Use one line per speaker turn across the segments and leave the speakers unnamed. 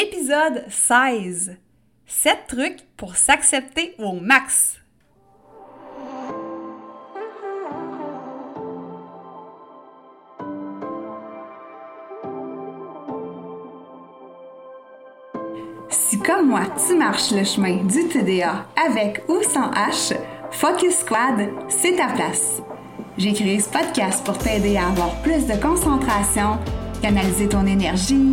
Épisode 16. 7 trucs pour s'accepter au max. Si comme moi, tu marches le chemin du TDA avec ou sans H, Focus Squad, c'est ta place. J'ai créé ce podcast pour t'aider à avoir plus de concentration, canaliser ton énergie,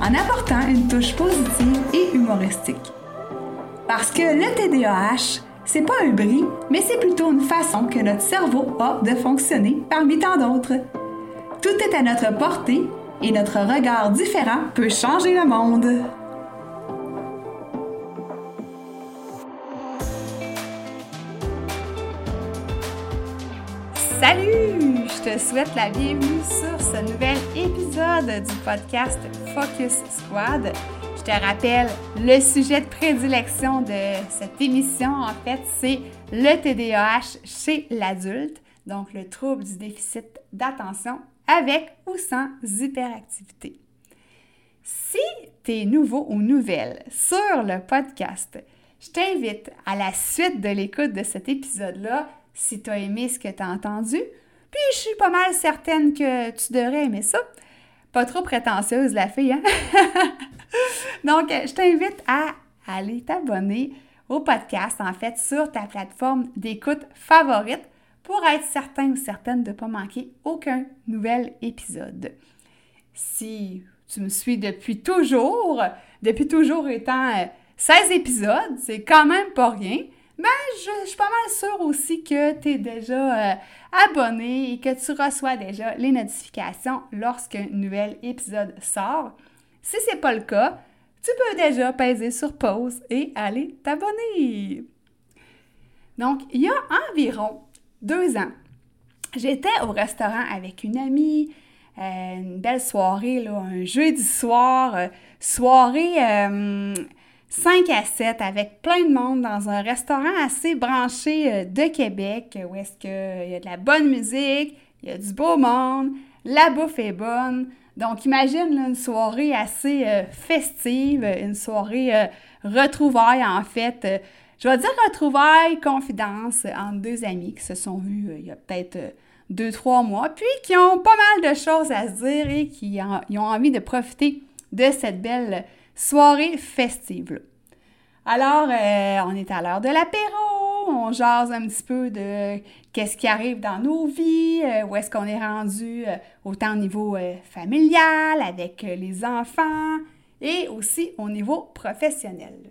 en apportant une touche positive et humoristique. Parce que le TDAH, c'est pas un bris, mais c'est plutôt une façon que notre cerveau a de fonctionner parmi tant d'autres. Tout est à notre portée et notre regard différent peut changer le monde. Salut! Je te souhaite la bienvenue sur ce nouvel épisode du podcast Focus Squad. Je te rappelle, le sujet de prédilection de cette émission, en fait, c'est le TDAH chez l'adulte, donc le trouble du déficit d'attention avec ou sans hyperactivité. Si tu es nouveau ou nouvelle sur le podcast, je t'invite à la suite de l'écoute de cet épisode-là si tu as aimé ce que tu as entendu. Puis je suis pas mal certaine que tu devrais aimer ça. Pas trop prétentieuse la fille, hein? Donc, je t'invite à aller t'abonner au podcast, en fait, sur ta plateforme d'écoute favorite pour être certain ou certaine de ne pas manquer aucun nouvel épisode. Si tu me suis depuis toujours, depuis toujours étant 16 euh, épisodes, c'est quand même pas rien. Mais je, suis pas mal sûre aussi que tu es déjà euh, abonné et que tu reçois déjà les notifications lorsqu'un nouvel épisode sort. Si ce n'est pas le cas, tu peux déjà peser sur pause et aller t'abonner. Donc, il y a environ deux ans, j'étais au restaurant avec une amie, euh, une belle soirée, un jeudi soir, euh, soirée 5 à 7 avec plein de monde dans un restaurant assez branché euh, de Québec où est-ce qu'il y a de la bonne musique, il y a du beau monde, la bouffe est bonne. Donc imagine une soirée assez euh, festive, une soirée euh, retrouvaille en fait. je vais dire retrouvaille, confidence entre deux amis qui se sont vus il y a peut-être deux, trois mois, puis qui ont pas mal de choses à se dire et qui ont envie de profiter de cette belle soirée festive. Alors, euh, on est à l'heure de l'apéro, on jase un petit peu de qu'est-ce qui arrive dans nos vies, euh, où est-ce qu'on est rendu euh, autant au niveau familial, avec les enfants et aussi au niveau professionnel.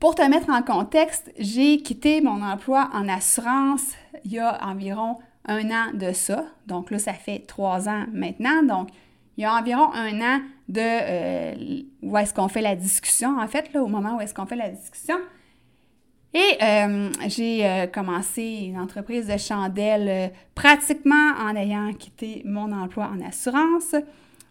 Pour te mettre en contexte, j'ai quitté mon emploi en assurance il y a environ un an de ça. Donc là, ça fait trois ans maintenant. Donc, il y a environ un an de euh, où est-ce qu'on fait la discussion, en fait, là, au moment où est-ce qu'on fait la discussion. Et euh, j'ai euh, commencé une entreprise de chandelles pratiquement en ayant quitté mon emploi en assurance.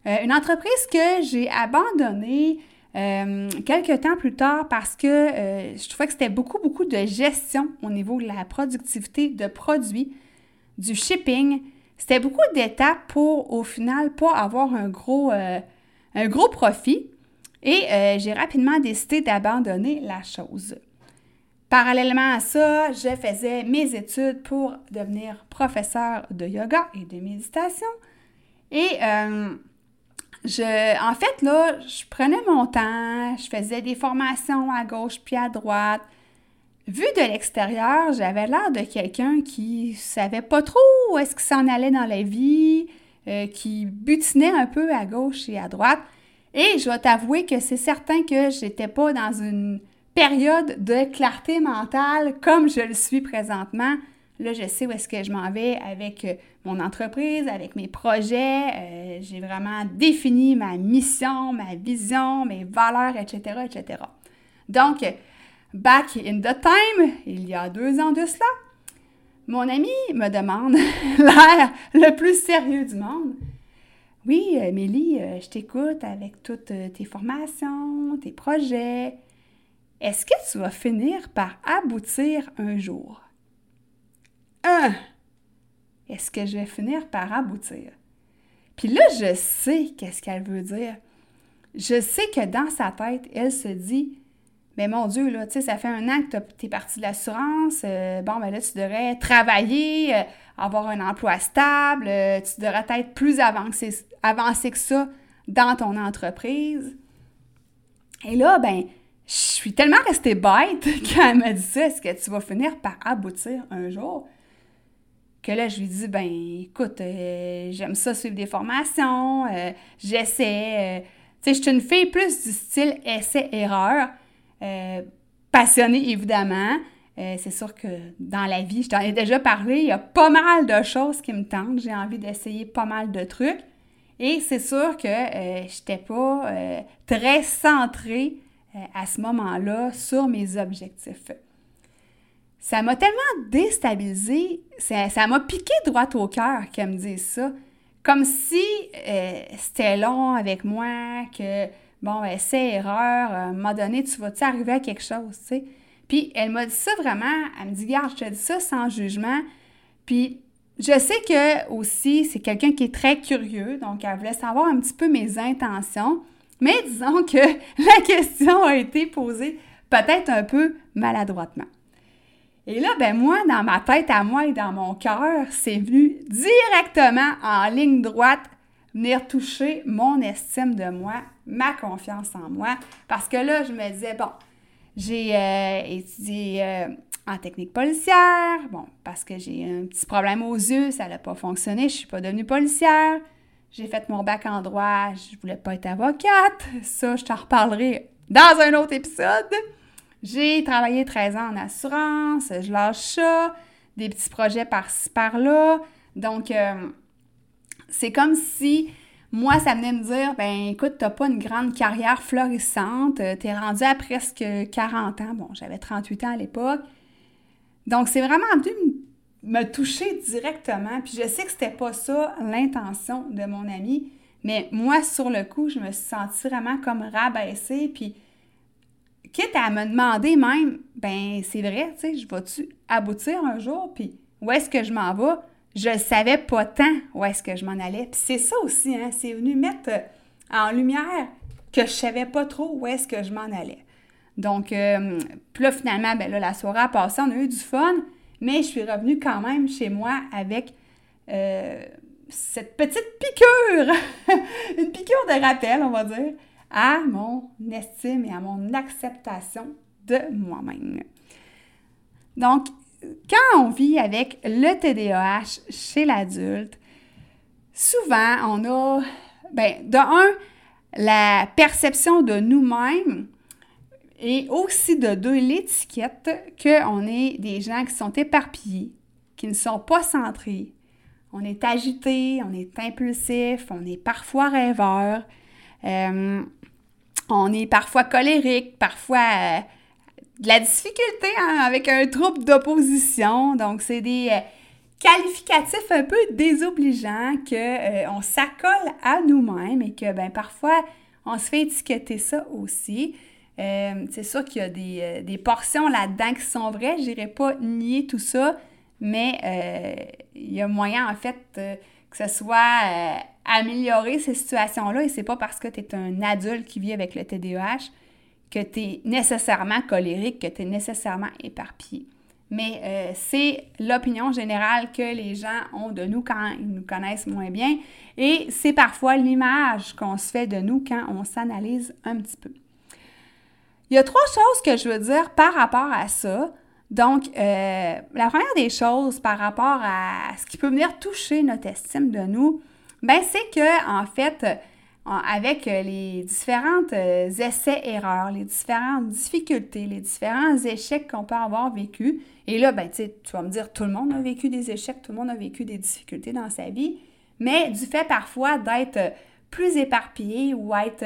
une entreprise que j'ai abandonnée quelques temps plus tard parce que je trouvais que c'était beaucoup, beaucoup de gestion au niveau de la productivité de produits, du shipping c'était beaucoup d'étapes pour, au final, pas avoir un gros, euh, profit. Et euh, j'ai rapidement décidé d'abandonner la chose. Parallèlement à ça, je faisais mes études pour devenir professeur de yoga et de méditation. Et euh, je, en fait, là, je prenais mon temps, je faisais des formations à gauche puis à droite. Vu de l'extérieur, j'avais l'air de quelqu'un qui savait pas trop où est-ce qu'il s'en allait dans la vie, euh, qui butinait un peu à gauche et à droite. Et je dois t'avouer que c'est certain que j'étais pas dans une période de clarté mentale comme je le suis présentement Là, je sais où est-ce que je m'en vais avec euh, mon entreprise, avec mes projets. Euh, j'ai vraiment défini ma mission, ma vision, mes valeurs, etc., etc. Donc, back in the time, il y a deux ans de cela, mon ami me demande, l'air le plus sérieux du monde, oui, euh, Mélie, je t'écoute avec toutes tes formations, tes projets. Est-ce que tu vas finir par aboutir un jour? Un! Est-ce que je vais finir par aboutir? Puis là, je sais qu'est-ce qu'elle veut dire. Je sais que dans sa tête, elle se dit Mais mon Dieu, là, tu sais, ça fait un an que tu es parti de l'assurance. Euh, bon, ben là, tu devrais travailler, euh, avoir un emploi stable. Euh, tu devrais être plus avancé, que ça dans ton entreprise. Et là, ben, je suis tellement restée bête quand elle m'a dit ça. Est-ce que tu vas finir par aboutir un jour? que là, je lui dis, ben écoute, j'aime ça suivre des formations, j'essaie. Tu sais, je suis une fille plus du style essai-erreur, passionnée évidemment. c'est sûr que dans la vie, je t'en ai déjà parlé, il y a pas mal de choses qui me tentent. J'ai envie d'essayer pas mal de trucs. Et c'est sûr que je n'étais pas très centrée à ce moment-là sur mes objectifs ça m'a tellement déstabilisée, ça m'a piqué droit au cœur qu'elle me dise ça. Comme si euh, c'était long avec moi, que, bon, ben, c'est erreur, à un moment donné, tu vas-tu arriver à quelque chose, tu sais? Puis elle m'a dit ça vraiment, elle me dit, garde, je te dis ça sans jugement. Puis je sais que aussi, c'est quelqu'un qui est très curieux, donc elle voulait savoir un petit peu mes intentions. Mais disons que la question a été posée peut-être un peu maladroitement. Et là, ben moi, dans ma tête à moi et dans mon cœur, c'est venu directement en ligne droite venir toucher mon estime de moi, ma confiance en moi. Parce que là, je me disais, bon, j'ai euh, étudié euh, en technique policière, bon, parce que j'ai un petit problème aux yeux, ça n'a pas fonctionné, je ne suis pas devenue policière. J'ai fait mon bac en droit, je voulais pas être avocate. Ça, je t'en reparlerai dans un autre épisode. J'ai travaillé 13 ans en assurance, je lâche ça, des petits projets par-ci par-là. Donc, euh, c'est comme si moi, ça venait me dire, ben écoute, t'as pas une grande carrière florissante, euh, t'es rendu à presque 40 ans. Bon, j'avais 38 ans à l'époque. Donc, c'est vraiment venu me toucher directement. Puis je sais que c'était pas ça l'intention de mon ami, mais moi, sur le coup, je me suis sentie vraiment comme rabaissée. Puis quitte à me demander même, ben c'est vrai, tu sais, je vais-tu aboutir un jour, puis où est-ce que je m'en vais? Je savais pas tant où est-ce que je m'en allais. Puis c'est ça aussi, hein, c'est venu mettre euh, en lumière que je savais pas trop où est-ce que je m'en allais. Donc, euh, puis là, finalement, ben là, la soirée a passé, on a eu du fun, mais je suis revenue quand même chez moi avec euh, cette petite piqûre, une piqûre de rappel, on va dire, à mon estime et à mon acceptation de moi-même. Donc, quand on vit avec le TDAH chez l'adulte, souvent on a, ben, de un, la perception de nous-mêmes et aussi de deux, l'étiquette qu'on est des gens qui sont éparpillés, qui ne sont pas centrés. On est agité, on est impulsif, on est parfois rêveur. Euh, on est parfois colérique, parfois euh, de la difficulté hein, avec un trouble d'opposition. Donc, c'est des euh, qualificatifs un peu désobligeants qu'on euh, s'accole à nous-mêmes et que ben, parfois on se fait étiqueter ça aussi. c'est sûr qu'il y a des, des portions là-dedans qui sont vraies. Je n'irai pas nier tout ça, mais il y a moyen en fait que ce soit améliorer ces situations-là et c'est pas parce que tu es un adulte qui vit avec le TDAH que tu es nécessairement colérique, que tu es nécessairement éparpillé. Mais euh, c'est l'opinion générale que les gens ont de nous quand ils nous connaissent moins bien et c'est parfois l'image qu'on se fait de nous quand on s'analyse un petit peu. Il y a trois choses que je veux dire par rapport à ça. Donc, euh, la première des choses par rapport à ce qui peut venir toucher notre estime de nous, ben c'est que en fait, avec euh, les différentes euh, essais-erreurs, les différentes difficultés, les différents échecs qu'on peut avoir vécu. Et là, ben, tu vas me dire, tout le monde a vécu des échecs, tout le monde a vécu des difficultés dans sa vie, mais du fait parfois d'être euh, plus éparpillé ou être,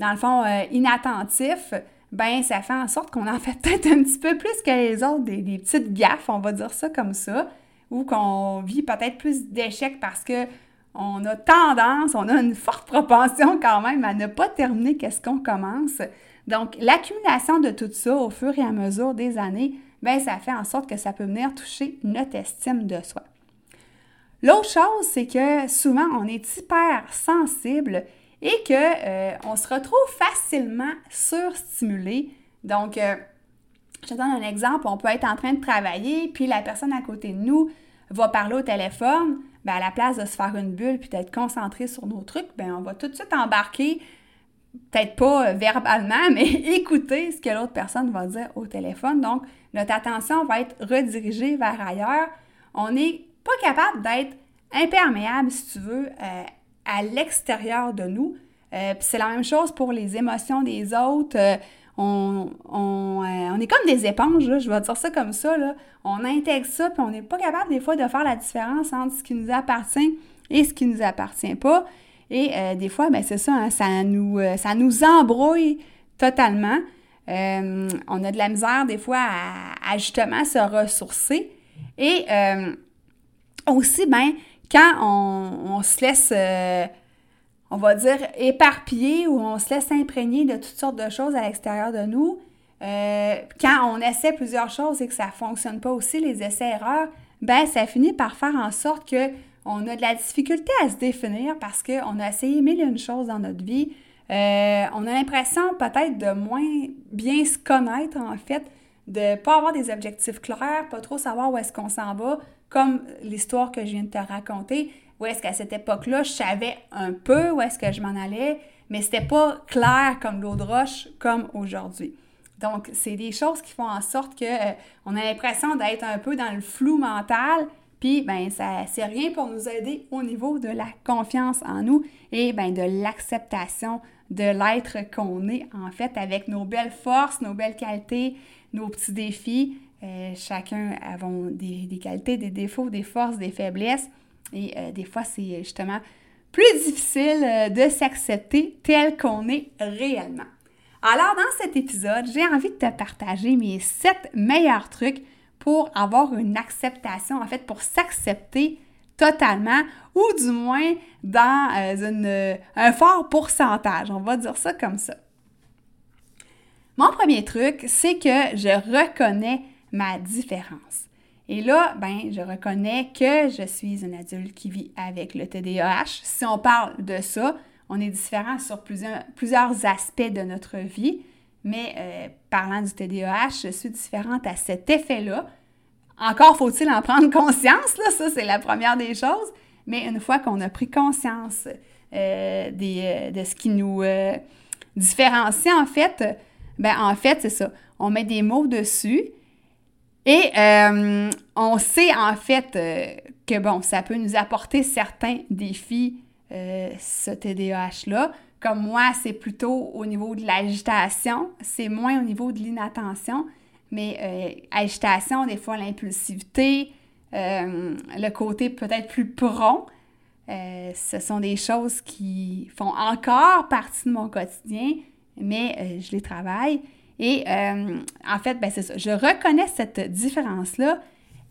dans le fond, inattentif, ben ça fait en sorte qu'on en fait peut-être un petit peu plus que les autres, des, des petites gaffes, on va dire ça comme ça, ou qu'on vit peut-être plus d'échecs parce que on a tendance, on a une forte propension quand même à ne pas terminer qu'est-ce qu'on commence. Donc, l'accumulation de tout ça au fur et à mesure des années, bien, ça fait en sorte que ça peut venir toucher notre estime de soi. L'autre chose, c'est que souvent, on est hyper sensible et qu'on euh, on se retrouve facilement surstimulé. Donc, euh, je donne un exemple, on peut être en train de travailler, puis la personne à côté de nous va parler au téléphone, ben, à la place de se faire une bulle puis d'être concentré sur nos trucs, ben, on va tout de suite embarquer, peut-être pas euh, verbalement, mais écouter ce que l'autre personne va dire au téléphone. Donc, notre attention va être redirigée vers ailleurs. On n'est pas capable d'être imperméable, si tu veux, euh, à l'extérieur de nous. Euh, c'est la même chose pour les émotions des autres on, euh, on, est comme des éponges, je vais dire ça comme ça. Là. On intègre ça, puis on n'est pas capable des fois de faire la différence entre ce qui nous appartient et ce qui ne nous appartient pas. Et euh, des fois, ben, c'est ça, hein, ça, nous, euh, ça nous embrouille totalement. on a de la misère des fois à, justement se ressourcer. Et aussi, ben, quand on, on se laisse on va dire, éparpillé ou on se laisse imprégner de toutes sortes de choses à l'extérieur de nous. Euh, quand on essaie plusieurs choses et que ça ne fonctionne pas aussi, les essais-erreurs, ben ça finit par faire en sorte que on a de la difficulté à se définir parce qu'on a essayé mille et une choses dans notre vie. Euh, on a l'impression peut-être de moins bien se connaître, en fait, de ne pas avoir des objectifs clairs, pas trop savoir où est-ce qu'on s'en va, comme l'histoire que je viens de te raconter où est-ce qu'à cette époque-là, je savais un peu où est-ce que je m'en allais, mais c'était pas clair comme l'eau de roche comme aujourd'hui. Donc, c'est des choses qui font en sorte que euh, on a l'impression d'être un peu dans le flou mental, puis ben ça c'est rien pour nous aider au niveau de la confiance en nous et ben de l'acceptation de l'être qu'on est en fait avec nos belles forces, nos belles qualités, nos petits défis. Euh, chacun avons des, des qualités, des défauts, des forces, des faiblesses. Et euh, des fois, c'est justement plus difficile euh, de s'accepter tel qu'on est réellement. Alors, dans cet épisode, j'ai envie de te partager mes sept meilleurs trucs pour avoir une acceptation, en fait, pour s'accepter totalement ou du moins dans euh, un fort pourcentage. On va dire ça comme ça. Mon premier truc, c'est que je reconnais ma différence. Et là, ben, je reconnais que je suis un adulte qui vit avec le TDAH. Si on parle de ça, on est différent sur plusieurs, aspects de notre vie, mais euh, parlant du TDAH, je suis différente à cet effet-là. Encore faut-il en prendre conscience, là, ça c'est la première des choses, mais une fois qu'on a pris conscience euh, euh, de ce qui nous différencie, en fait, ben en fait, c'est ça, on met des mots dessus, et euh, on sait en fait euh, que bon, ça peut nous apporter certains défis, euh, ce TDAH-là. Comme moi, c'est plutôt au niveau de l'agitation, c'est moins au niveau de l'inattention, mais agitation, des fois l'impulsivité, le côté peut-être plus prompt, ce sont des choses qui font encore partie de mon quotidien, mais je les travaille. Et euh, en fait, ben, c'est ça. Je reconnais cette différence-là.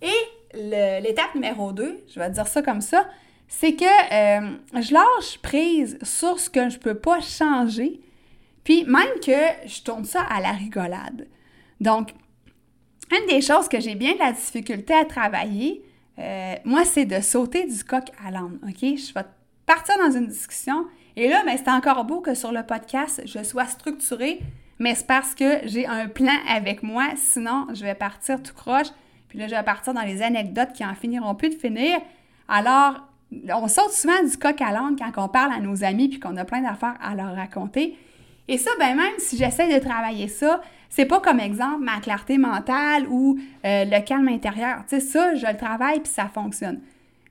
Et l'étape numéro 2, je vais dire ça comme ça, c'est que euh, je lâche prise sur ce que je ne peux pas changer, puis même que je tourne ça à la rigolade. Donc, une des choses que j'ai bien de la difficulté à travailler, euh, moi, c'est de sauter du coq à l'âne, OK? Je vais partir dans une discussion, et là, ben, c'est encore beau que sur le podcast, je sois structurée, mais c'est parce que j'ai un plan avec moi, sinon je vais partir tout croche, puis là je vais partir dans les anecdotes qui en finiront plus de finir. Alors, on saute souvent du coq à l'âne quand on parle à nos amis puis qu'on a plein d'affaires à leur raconter. Et ça, ben même si j'essaie de travailler ça, c'est pas comme exemple ma clarté mentale ou euh, le calme intérieur. Tu sais, ça, je le travaille puis ça fonctionne.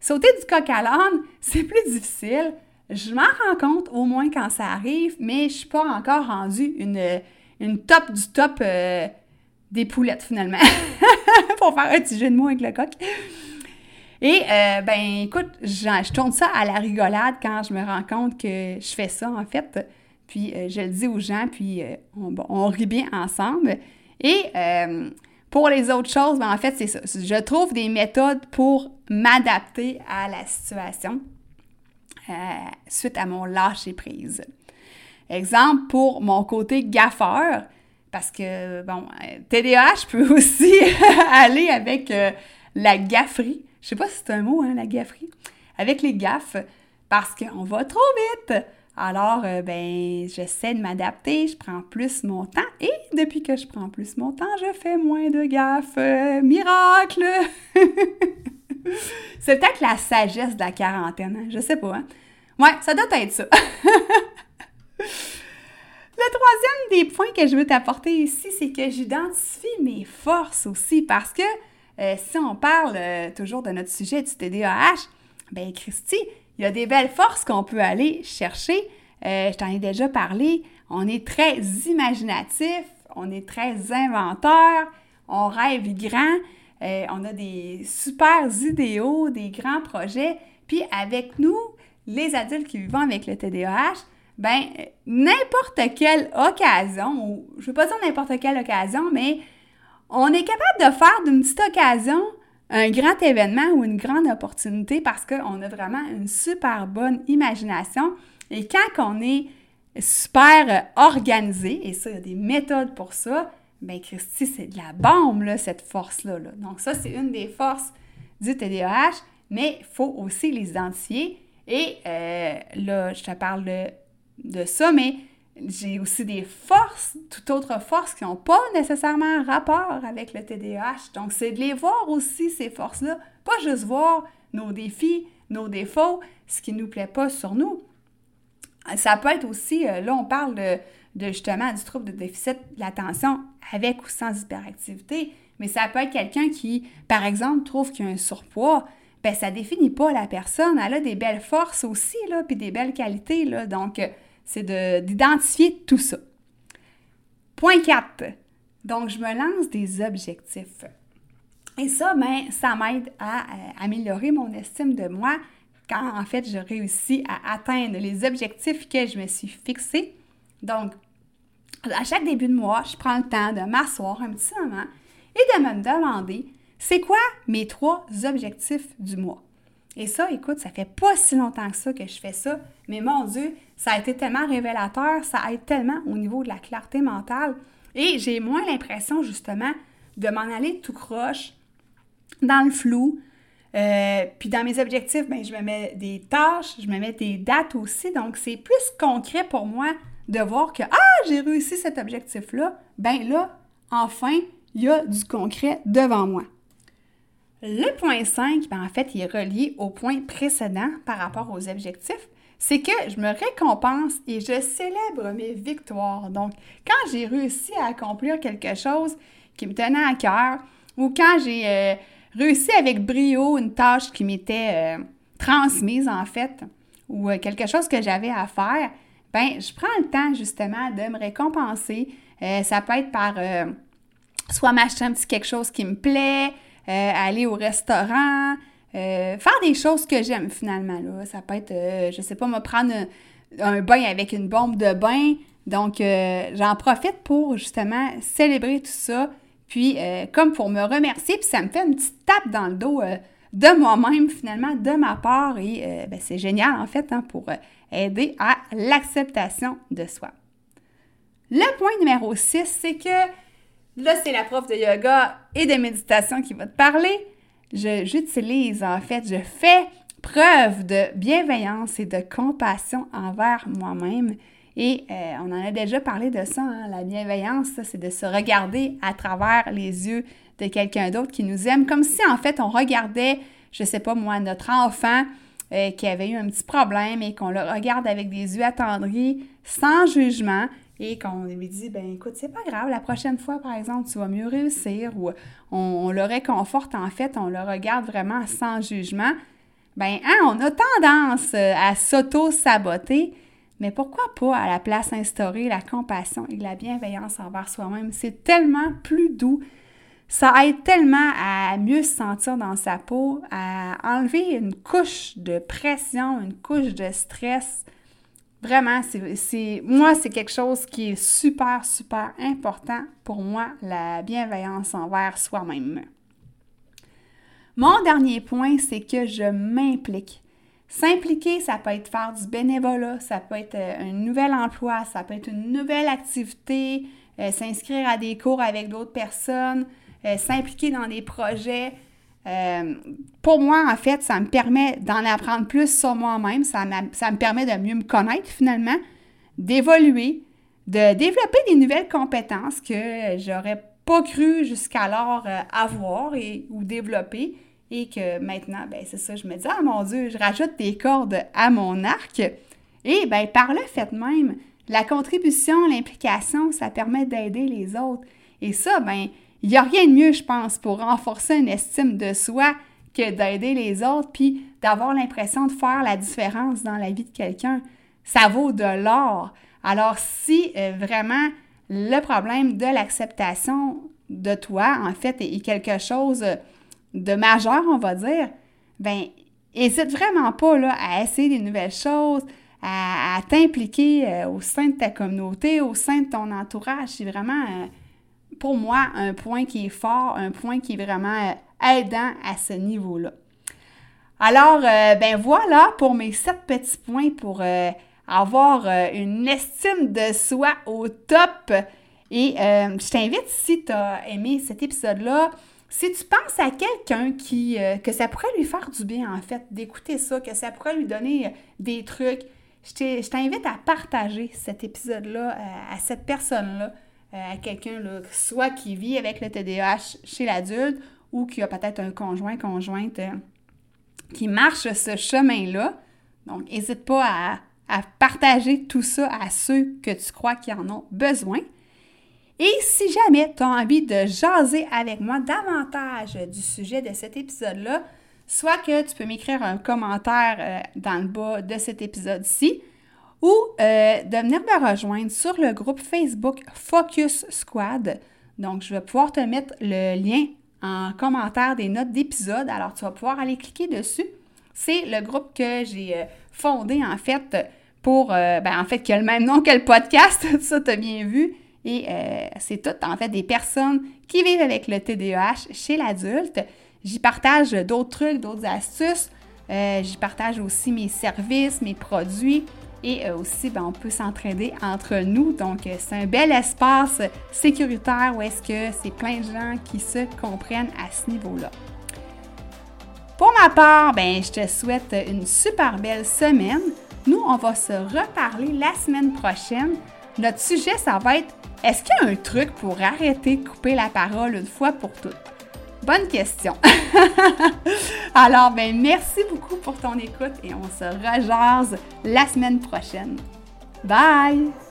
Sauter du coq à l'âne, c'est plus difficile. Je m'en rends compte au moins quand ça arrive, mais je suis pas encore rendue une, une top du top euh, des poulettes finalement. Pour faire un petit jeu de mots avec le coq. Et euh, ben écoute, je tourne ça à la rigolade quand je me rends compte que je fais ça en fait. Puis euh, je le dis aux gens, puis on, on, rit bien ensemble. Et pour les autres choses, ben, en fait, c'est ça. Je trouve des méthodes pour m'adapter à la situation euh, suite à mon lâcher prise. Exemple pour mon côté gaffeur, parce que, bon, TDAH peut aussi aller avec euh, la gafferie. Je sais pas si c'est un mot, hein, la gafferie. Avec les gaffes, parce qu'on va trop vite. Alors, euh, ben, j'essaie de m'adapter, je prends plus mon temps et depuis que je prends plus mon temps, je fais moins de gaffes. Euh, miracle! C'est peut-être la sagesse de la quarantaine, hein? je sais pas. Hein? Ouais, ça doit être ça. Le troisième des points que je veux t'apporter ici, c'est que j'identifie mes forces aussi parce que euh, si on parle toujours de notre sujet du TDAH, ben Christy, il y a des belles forces qu'on peut aller chercher. Euh, je t'en ai déjà parlé. On est très imaginatif, on est très inventeur, on rêve grand, euh, on a des super idéaux, des grands projets. Puis avec nous, les adultes qui vivent avec le TDAH, ben n'importe quelle occasion, ou je ne veux pas dire n'importe quelle occasion, mais on est capable de faire d'une petite occasion un grand événement ou une grande opportunité parce qu'on a vraiment une super bonne imagination. Et quand on est super organisé, et ça, il y a des méthodes pour ça, ben Christy, c'est de la bombe, cette force-là. Donc ça, c'est une des forces du TDAH, mais il faut aussi les identifier. Et euh, là, je te parle de, ça, mais j'ai aussi des forces, toute autre forces qui n'ont pas nécessairement rapport avec le TDAH. Donc, c'est de les voir aussi, ces forces-là. Pas juste voir nos défis, nos défauts, ce qui ne nous plaît pas sur nous. Ça peut être aussi, euh, là, on parle de, justement du trouble de déficit de l'attention avec ou sans hyperactivité, mais ça peut être quelqu'un qui, par exemple, trouve qu'il y a un surpoids. Ben, ça définit pas la personne. Elle a des belles forces aussi, là, puis des belles qualités, là. Donc, c'est d'identifier tout ça. Point 4. Donc, je me lance des objectifs. Et ça, ben, ça m'aide à, euh, améliorer mon estime de moi quand, en fait, je réussis à atteindre les objectifs que je me suis fixés. Donc, à chaque début de mois, je prends le temps de m'asseoir un petit moment et de me demander, c'est quoi mes trois objectifs du mois? Et ça, écoute, ça fait pas si longtemps que ça que je fais ça, mais mon Dieu, ça a été tellement révélateur, ça aide tellement au niveau de la clarté mentale. Et j'ai moins l'impression, justement, de m'en aller tout croche, dans le flou. Euh, puis dans mes objectifs, ben, je me mets des tâches, je me mets des dates aussi. Donc, c'est plus concret pour moi de voir que, ah, j'ai réussi cet objectif-là. Ben là, enfin, il y a du concret devant moi. Le point 5, ben en fait, il est relié au point précédent par rapport aux objectifs. C'est que je me récompense et je célèbre mes victoires. Donc, quand j'ai réussi à accomplir quelque chose qui me tenait à cœur ou quand j'ai euh, réussi avec brio une tâche qui m'était euh, transmise en fait ou euh, quelque chose que j'avais à faire, ben je prends le temps justement de me récompenser. ça peut être par soit m'acheter un petit quelque chose qui me plaît, euh, aller au restaurant, euh, faire des choses que j'aime finalement. Là. Ça peut être, euh, je sais pas, me prendre un, bain avec une bombe de bain. Donc, j'en profite pour justement célébrer tout ça. Puis, comme pour me remercier, puis ça me fait une petite tape dans le dos de moi-même, finalement, de ma part. Et ben, c'est génial, en fait, hein, pour aider à l'acceptation de soi. Le point numéro 6, c'est que Là, c'est la prof de yoga et de méditation qui va te parler. J'utilise, en fait, je fais preuve de bienveillance et de compassion envers moi-même. Et euh, on en a déjà parlé de ça, hein. la bienveillance, c'est de se regarder à travers les yeux de quelqu'un d'autre qui nous aime, comme si en fait on regardait, je sais pas moi, notre enfant euh, qui avait eu un petit problème et qu'on le regarde avec des yeux attendris, sans jugement, et qu'on lui dit, ben écoute, c'est pas grave, la prochaine fois, par exemple, tu vas mieux réussir, ou on, le réconforte, en fait, on le regarde vraiment sans jugement, ben, hein, on a tendance euh, à s'auto-saboter, mais pourquoi pas à la place instaurer la compassion et la bienveillance envers soi-même? C'est tellement plus doux. Ça aide tellement à mieux se sentir dans sa peau, à enlever une couche de pression, une couche de stress. Vraiment, c'est moi, c'est quelque chose qui est super, super important pour moi, la bienveillance envers soi-même. Mon dernier point, c'est que je m'implique. S'impliquer, ça peut être faire du bénévolat, ça peut être euh, un nouvel emploi, ça peut être une nouvelle activité, euh, s'inscrire à des cours avec d'autres personnes, euh, s'impliquer dans des projets. pour moi, en fait, ça me permet d'en apprendre plus sur moi-même, ça, me permet de mieux me connaître finalement, d'évoluer, de développer des nouvelles compétences que j'aurais pas cru jusqu'alors avoir ou développer et que maintenant, ben c'est ça, je me dis, ah mon Dieu, je rajoute des cordes à mon arc. Et ben par le fait même, la contribution, l'implication, ça permet d'aider les autres. Et ça, ben, il n'y a rien de mieux, je pense, pour renforcer une estime de soi que d'aider les autres, puis d'avoir l'impression de faire la différence dans la vie de quelqu'un. Ça vaut de l'or. Alors, si euh, vraiment le problème de l'acceptation de toi, en fait, est quelque chose de majeur, on va dire, ben hésite vraiment pas là, à essayer des nouvelles choses, à, t'impliquer euh, au sein de ta communauté, au sein de ton entourage. C'est vraiment, euh, pour moi, un point qui est fort, un point qui est vraiment euh, aidant à ce niveau-là. Alors, ben voilà pour mes sept petits points pour avoir une estime de soi au top. Et je t'invite, si tu as aimé cet épisode-là, si tu penses à quelqu'un qui euh, que ça pourrait lui faire du bien, en fait, d'écouter ça, que ça pourrait lui donner euh, des trucs, je t'invite à partager cet épisode-là euh, à cette personne-là, à quelqu'un, soit qui vit avec le TDAH chez l'adulte ou qui a peut-être un conjoint, conjointe qui marche ce chemin-là. Donc, n'hésite pas à, à partager tout ça à ceux que tu crois qui en ont besoin. Et si jamais tu as envie de jaser avec moi davantage du sujet de cet épisode-là, soit que tu peux m'écrire un commentaire euh, dans le bas de cet épisode-ci, ou euh, de venir me rejoindre sur le groupe Facebook Focus Squad. Donc, je vais pouvoir te mettre le lien en commentaire des notes d'épisode. Alors, tu vas pouvoir aller cliquer dessus. C'est le groupe que j'ai euh, fondé, en fait, pour, ben, en fait, qui a le même nom que le podcast. ça, tu as bien vu. Et euh, c'est tout, en fait, des personnes qui vivent avec le TDAH chez l'adulte. J'y partage d'autres trucs, d'autres astuces. Euh, j'y partage aussi mes services, mes produits. Et euh, aussi, ben, on peut s'entraider entre nous. Donc, c'est un bel espace sécuritaire où est-ce que c'est plein de gens qui se comprennent à ce niveau-là. Pour ma part, ben, je te souhaite une super belle semaine. Nous, on va se reparler la semaine prochaine. Notre sujet, ça va être est-ce qu'il y a un truc pour arrêter de couper la parole une fois pour toutes? Bonne question. Alors, ben, merci beaucoup pour ton écoute et on se rejase la semaine prochaine. Bye!